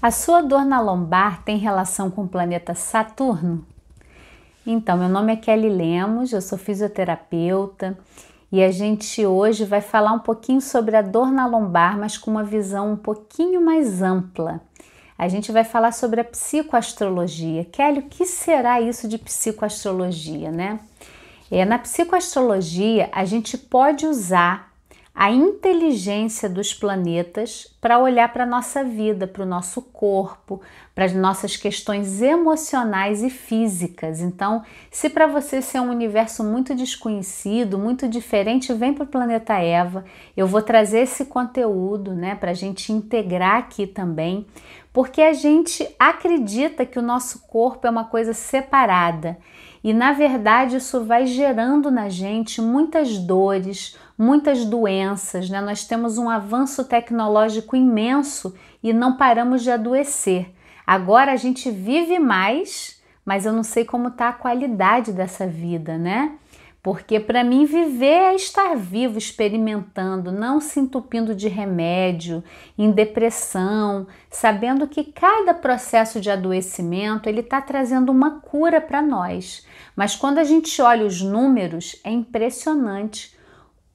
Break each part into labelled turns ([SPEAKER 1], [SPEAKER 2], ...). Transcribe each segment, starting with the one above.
[SPEAKER 1] A sua dor na lombar tem relação com o planeta Saturno? Então, meu nome é Kelly Lemos, eu sou fisioterapeuta e a gente hoje vai falar um pouquinho sobre a dor na lombar, mas com uma visão um pouquinho mais ampla. A gente vai falar sobre a psicoastrologia. Kelly, o que será isso de psicoastrologia, né? É, na psicoastrologia, a gente pode usar a inteligência dos planetas para olhar para a nossa vida, para o nosso corpo, para as nossas questões emocionais e físicas. Então, se para você é um universo muito desconhecido, muito diferente, vem para o planeta Eva. Eu vou trazer esse conteúdo né, para a gente integrar aqui também, porque a gente acredita que o nosso corpo é uma coisa separada. E na verdade isso vai gerando na gente muitas dores, muitas doenças, né? Nós temos um avanço tecnológico imenso e não paramos de adoecer. Agora a gente vive mais, mas eu não sei como está a qualidade dessa vida, né? Porque para mim viver é estar vivo, experimentando, não se entupindo de remédio, em depressão, sabendo que cada processo de adoecimento ele está trazendo uma cura para nós. Mas quando a gente olha os números, é impressionante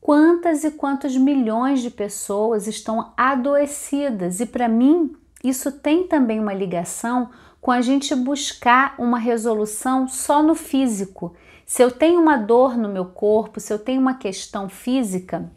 [SPEAKER 1] quantas e quantos milhões de pessoas estão adoecidas e para mim isso tem também uma ligação com a gente buscar uma resolução só no físico. Se eu tenho uma dor no meu corpo, se eu tenho uma questão física,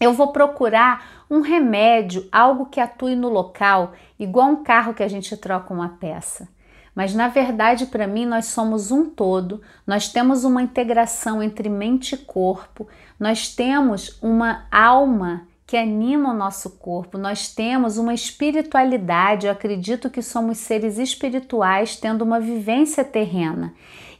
[SPEAKER 1] eu vou procurar um remédio, algo que atue no local, igual um carro que a gente troca uma peça. Mas na verdade, para mim, nós somos um todo, nós temos uma integração entre mente e corpo, nós temos uma alma que anima o nosso corpo, nós temos uma espiritualidade. Eu acredito que somos seres espirituais tendo uma vivência terrena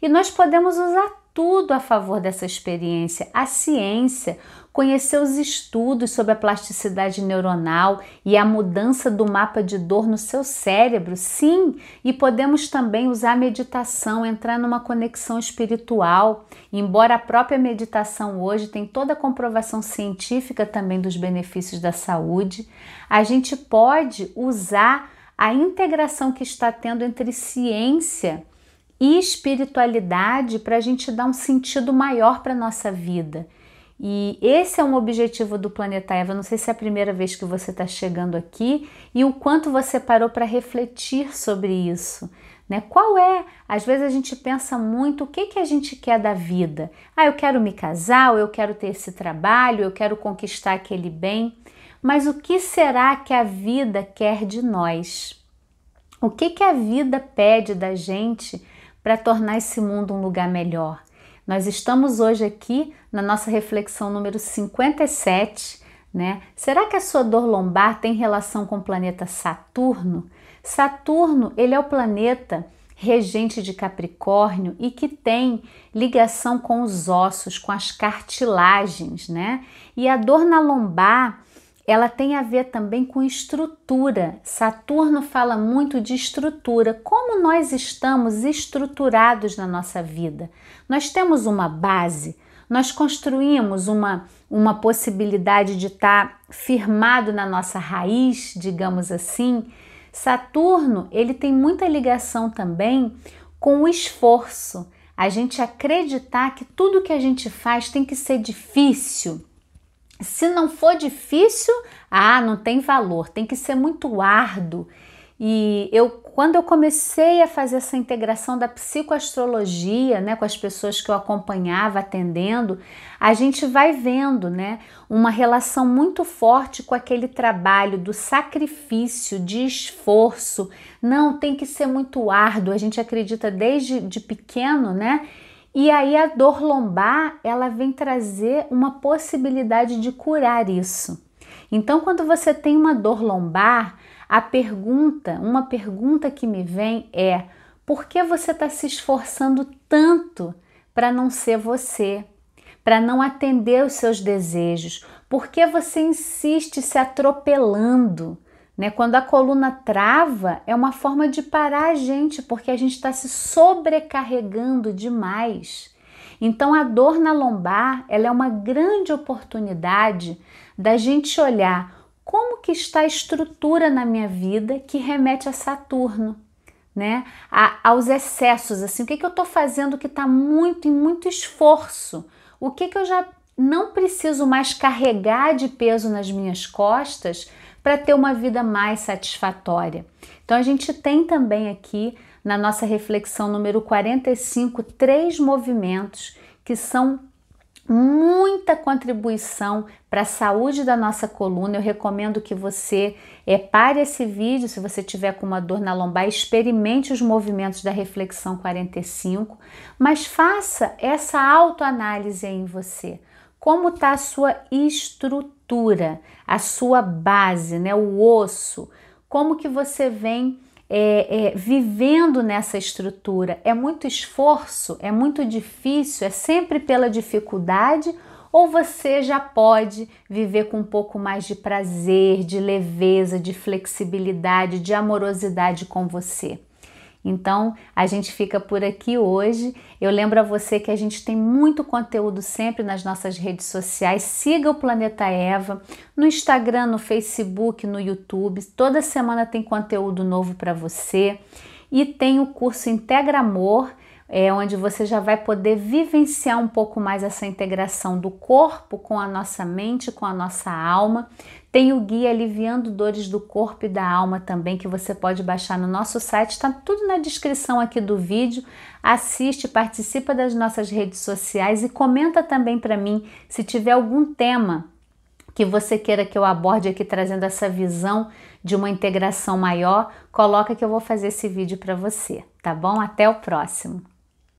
[SPEAKER 1] e nós podemos usar tudo a favor dessa experiência, a ciência, conhecer os estudos sobre a plasticidade neuronal e a mudança do mapa de dor no seu cérebro, sim, e podemos também usar a meditação, entrar numa conexão espiritual. Embora a própria meditação hoje tem toda a comprovação científica também dos benefícios da saúde, a gente pode usar a integração que está tendo entre ciência e espiritualidade para a gente dar um sentido maior para a nossa vida. E esse é um objetivo do Planeta Eva. Não sei se é a primeira vez que você está chegando aqui e o quanto você parou para refletir sobre isso. Né? Qual é? Às vezes a gente pensa muito o que, que a gente quer da vida. Ah, eu quero me casar, eu quero ter esse trabalho, eu quero conquistar aquele bem. Mas o que será que a vida quer de nós? O que, que a vida pede da gente para tornar esse mundo um lugar melhor. Nós estamos hoje aqui na nossa reflexão número 57, né? Será que a sua dor lombar tem relação com o planeta Saturno? Saturno, ele é o planeta regente de Capricórnio e que tem ligação com os ossos, com as cartilagens, né? E a dor na lombar ela tem a ver também com estrutura. Saturno fala muito de estrutura, como nós estamos estruturados na nossa vida. Nós temos uma base, nós construímos uma, uma possibilidade de estar firmado na nossa raiz, digamos assim. Saturno, ele tem muita ligação também com o esforço. A gente acreditar que tudo que a gente faz tem que ser difícil, se não for difícil, ah, não tem valor, tem que ser muito árduo. E eu, quando eu comecei a fazer essa integração da psicoastrologia, né, com as pessoas que eu acompanhava atendendo, a gente vai vendo, né, uma relação muito forte com aquele trabalho do sacrifício, de esforço. Não, tem que ser muito árduo. A gente acredita desde de pequeno, né, e aí a dor lombar, ela vem trazer uma possibilidade de curar isso. Então, quando você tem uma dor lombar, a pergunta, uma pergunta que me vem é: por que você está se esforçando tanto para não ser você, para não atender os seus desejos? Por que você insiste se atropelando? Né? Quando a coluna trava, é uma forma de parar a gente, porque a gente está se sobrecarregando demais. Então, a dor na lombar ela é uma grande oportunidade da gente olhar como que está a estrutura na minha vida que remete a Saturno, né? A, aos excessos, assim, o que, que eu estou fazendo que está muito em muito esforço? O que, que eu já não preciso mais carregar de peso nas minhas costas para ter uma vida mais satisfatória? Então a gente tem também aqui na nossa reflexão número 45 três movimentos que são muita contribuição para a saúde da nossa coluna. Eu recomendo que você é, pare esse vídeo, se você tiver com uma dor na lombar, experimente os movimentos da reflexão 45, mas faça essa autoanálise em você. Como está a sua estrutura, a sua base, né, o osso? Como que você vem é, é, vivendo nessa estrutura. É muito esforço, é muito difícil, é sempre pela dificuldade, ou você já pode viver com um pouco mais de prazer, de leveza, de flexibilidade, de amorosidade com você. Então, a gente fica por aqui hoje. Eu lembro a você que a gente tem muito conteúdo sempre nas nossas redes sociais. Siga o Planeta Eva no Instagram, no Facebook, no YouTube. Toda semana tem conteúdo novo para você. E tem o curso Integra Amor, é, onde você já vai poder vivenciar um pouco mais essa integração do corpo com a nossa mente, com a nossa alma. Tem o guia Aliviando Dores do Corpo e da Alma também, que você pode baixar no nosso site, está tudo na descrição aqui do vídeo. Assiste, participa das nossas redes sociais e comenta também para mim se tiver algum tema que você queira que eu aborde aqui trazendo essa visão de uma integração maior, coloca que eu vou fazer esse vídeo para você, tá bom? Até o próximo.